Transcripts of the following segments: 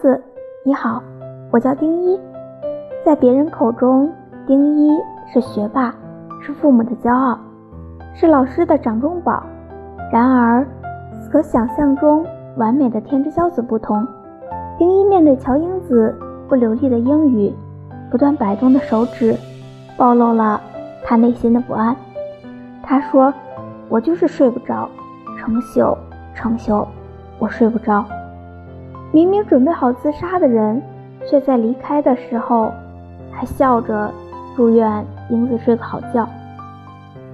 子，你好，我叫丁一。在别人口中，丁一是学霸，是父母的骄傲，是老师的掌中宝。然而，和想象中完美的天之骄子不同，丁一面对乔英子不流利的英语，不断摆动的手指，暴露了他内心的不安。他说：“我就是睡不着，成宿成宿，我睡不着。”明明准备好自杀的人，却在离开的时候还笑着祝愿英子睡个好觉。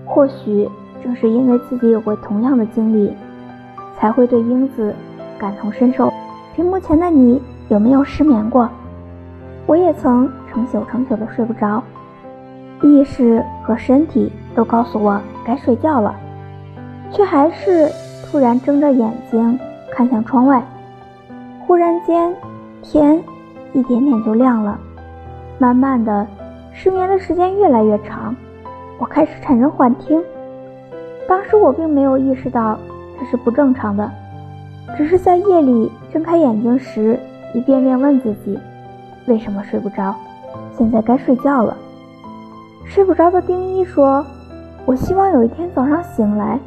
或许正是因为自己有过同样的经历，才会对英子感同身受。屏幕前的你有没有失眠过？我也曾成宿成宿的睡不着，意识和身体都告诉我该睡觉了，却还是突然睁着眼睛看向窗外。忽然间，天一点点就亮了。慢慢的，失眠的时间越来越长，我开始产生幻听。当时我并没有意识到这是不正常的，只是在夜里睁开眼睛时，一遍遍问自己：为什么睡不着？现在该睡觉了。睡不着的丁一说：“我希望有一天早上醒来，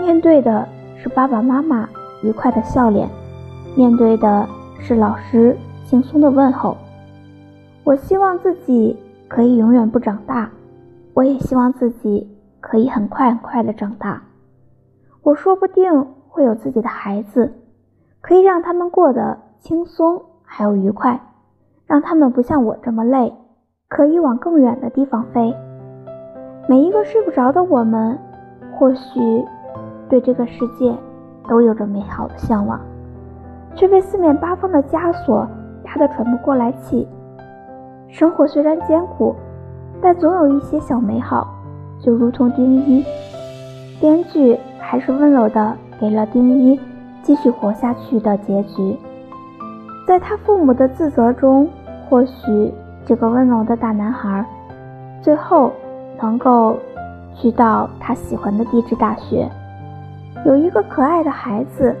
面对的是爸爸妈妈愉快的笑脸。”面对的是老师轻松的问候。我希望自己可以永远不长大，我也希望自己可以很快很快的长大。我说不定会有自己的孩子，可以让他们过得轻松还有愉快，让他们不像我这么累，可以往更远的地方飞。每一个睡不着的我们，或许对这个世界都有着美好的向往。却被四面八方的枷锁压得喘不过来气。生活虽然艰苦，但总有一些小美好，就如同丁一。编剧还是温柔的给了丁一继续活下去的结局。在他父母的自责中，或许这个温柔的大男孩，最后能够去到他喜欢的地质大学，有一个可爱的孩子。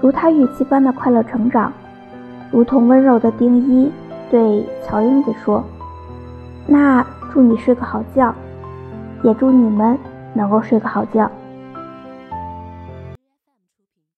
如他预期般的快乐成长，如同温柔的丁一对乔英子说：“那祝你睡个好觉，也祝你们能够睡个好觉。”